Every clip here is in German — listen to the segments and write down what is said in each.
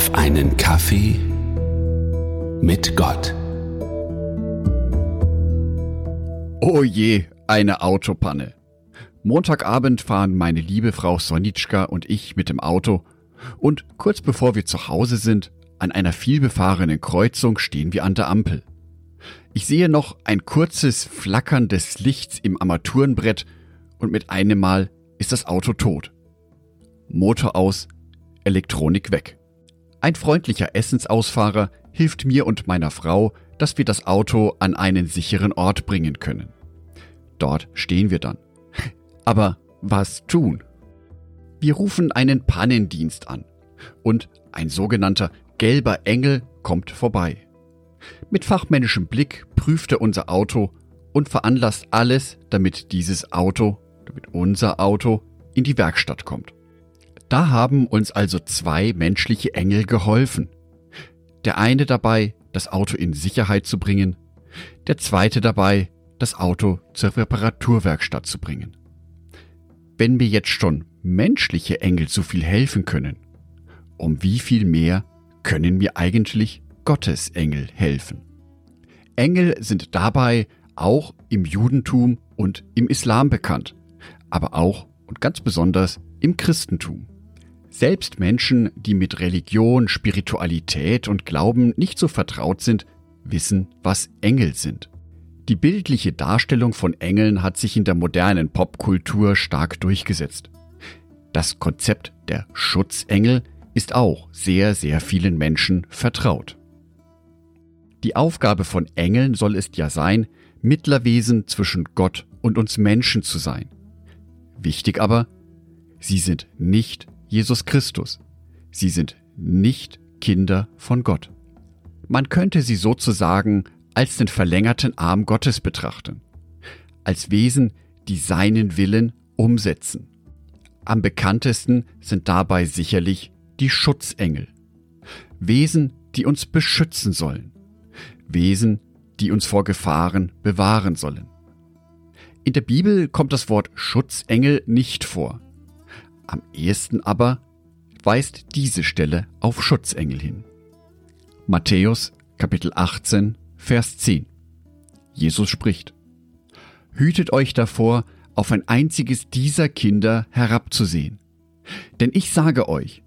auf einen Kaffee mit Gott. Oh je, eine Autopanne. Montagabend fahren meine liebe Frau Sonitschka und ich mit dem Auto und kurz bevor wir zu Hause sind, an einer vielbefahrenen Kreuzung stehen wir an der Ampel. Ich sehe noch ein kurzes Flackern des Lichts im Armaturenbrett und mit einem Mal ist das Auto tot. Motor aus, Elektronik weg. Ein freundlicher Essensausfahrer hilft mir und meiner Frau, dass wir das Auto an einen sicheren Ort bringen können. Dort stehen wir dann. Aber was tun? Wir rufen einen Pannendienst an und ein sogenannter gelber Engel kommt vorbei. Mit fachmännischem Blick prüft er unser Auto und veranlasst alles, damit dieses Auto, damit unser Auto in die Werkstatt kommt. Da haben uns also zwei menschliche Engel geholfen. Der eine dabei, das Auto in Sicherheit zu bringen, der zweite dabei, das Auto zur Reparaturwerkstatt zu bringen. Wenn mir jetzt schon menschliche Engel so viel helfen können, um wie viel mehr können mir eigentlich Gottes Engel helfen? Engel sind dabei auch im Judentum und im Islam bekannt, aber auch und ganz besonders im Christentum. Selbst Menschen, die mit Religion, Spiritualität und Glauben nicht so vertraut sind, wissen, was Engel sind. Die bildliche Darstellung von Engeln hat sich in der modernen Popkultur stark durchgesetzt. Das Konzept der Schutzengel ist auch sehr, sehr vielen Menschen vertraut. Die Aufgabe von Engeln soll es ja sein, Mittlerwesen zwischen Gott und uns Menschen zu sein. Wichtig aber, sie sind nicht Jesus Christus. Sie sind nicht Kinder von Gott. Man könnte sie sozusagen als den verlängerten Arm Gottes betrachten, als Wesen, die seinen Willen umsetzen. Am bekanntesten sind dabei sicherlich die Schutzengel, Wesen, die uns beschützen sollen, Wesen, die uns vor Gefahren bewahren sollen. In der Bibel kommt das Wort Schutzengel nicht vor. Am ehesten aber weist diese Stelle auf Schutzengel hin. Matthäus Kapitel 18, Vers 10. Jesus spricht, Hütet euch davor, auf ein einziges dieser Kinder herabzusehen. Denn ich sage euch,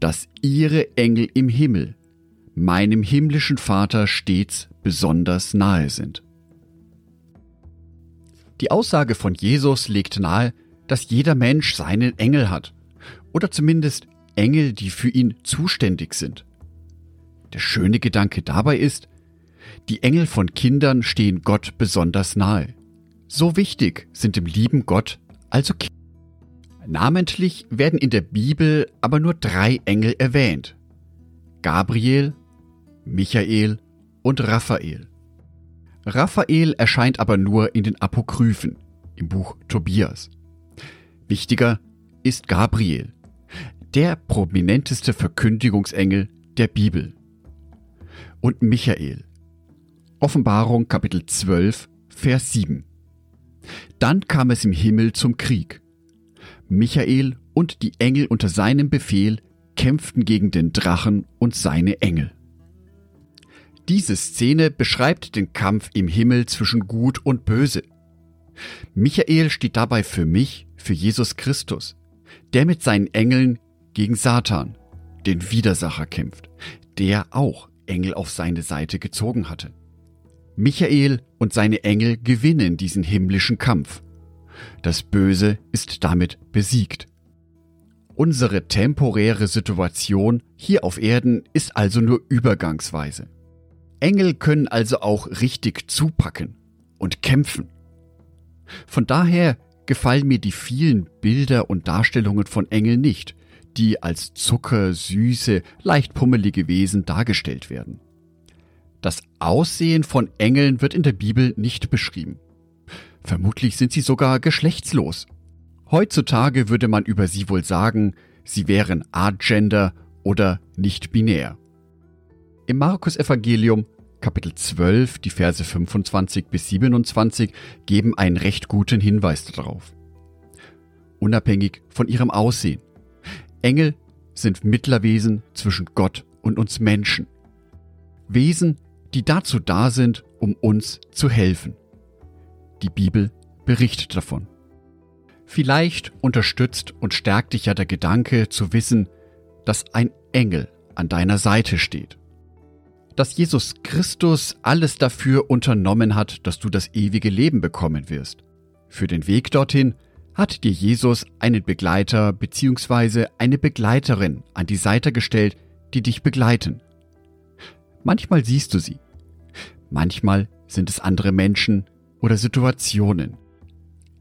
dass ihre Engel im Himmel meinem himmlischen Vater stets besonders nahe sind. Die Aussage von Jesus legt nahe, dass jeder Mensch seinen Engel hat. Oder zumindest Engel, die für ihn zuständig sind. Der schöne Gedanke dabei ist, die Engel von Kindern stehen Gott besonders nahe. So wichtig sind dem lieben Gott also Kinder. Namentlich werden in der Bibel aber nur drei Engel erwähnt. Gabriel, Michael und Raphael. Raphael erscheint aber nur in den Apokryphen, im Buch Tobias. Wichtiger ist Gabriel, der prominenteste Verkündigungsengel der Bibel. Und Michael. Offenbarung Kapitel 12, Vers 7. Dann kam es im Himmel zum Krieg. Michael und die Engel unter seinem Befehl kämpften gegen den Drachen und seine Engel. Diese Szene beschreibt den Kampf im Himmel zwischen Gut und Böse. Michael steht dabei für mich für Jesus Christus, der mit seinen Engeln gegen Satan, den Widersacher, kämpft, der auch Engel auf seine Seite gezogen hatte. Michael und seine Engel gewinnen diesen himmlischen Kampf. Das Böse ist damit besiegt. Unsere temporäre Situation hier auf Erden ist also nur übergangsweise. Engel können also auch richtig zupacken und kämpfen. Von daher gefallen mir die vielen Bilder und Darstellungen von Engeln nicht, die als zuckersüße, leicht pummelige Wesen dargestellt werden. Das Aussehen von Engeln wird in der Bibel nicht beschrieben. Vermutlich sind sie sogar geschlechtslos. Heutzutage würde man über sie wohl sagen, sie wären agender oder nicht binär. Im Markus Evangelium Kapitel 12, die Verse 25 bis 27 geben einen recht guten Hinweis darauf. Unabhängig von ihrem Aussehen. Engel sind Mittlerwesen zwischen Gott und uns Menschen. Wesen, die dazu da sind, um uns zu helfen. Die Bibel berichtet davon. Vielleicht unterstützt und stärkt dich ja der Gedanke zu wissen, dass ein Engel an deiner Seite steht. Dass Jesus Christus alles dafür unternommen hat, dass du das ewige Leben bekommen wirst. Für den Weg dorthin hat dir Jesus einen Begleiter bzw. eine Begleiterin an die Seite gestellt, die dich begleiten. Manchmal siehst du sie, manchmal sind es andere Menschen oder Situationen.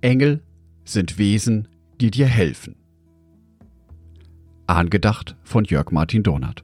Engel sind Wesen, die dir helfen. Angedacht von Jörg Martin Donat.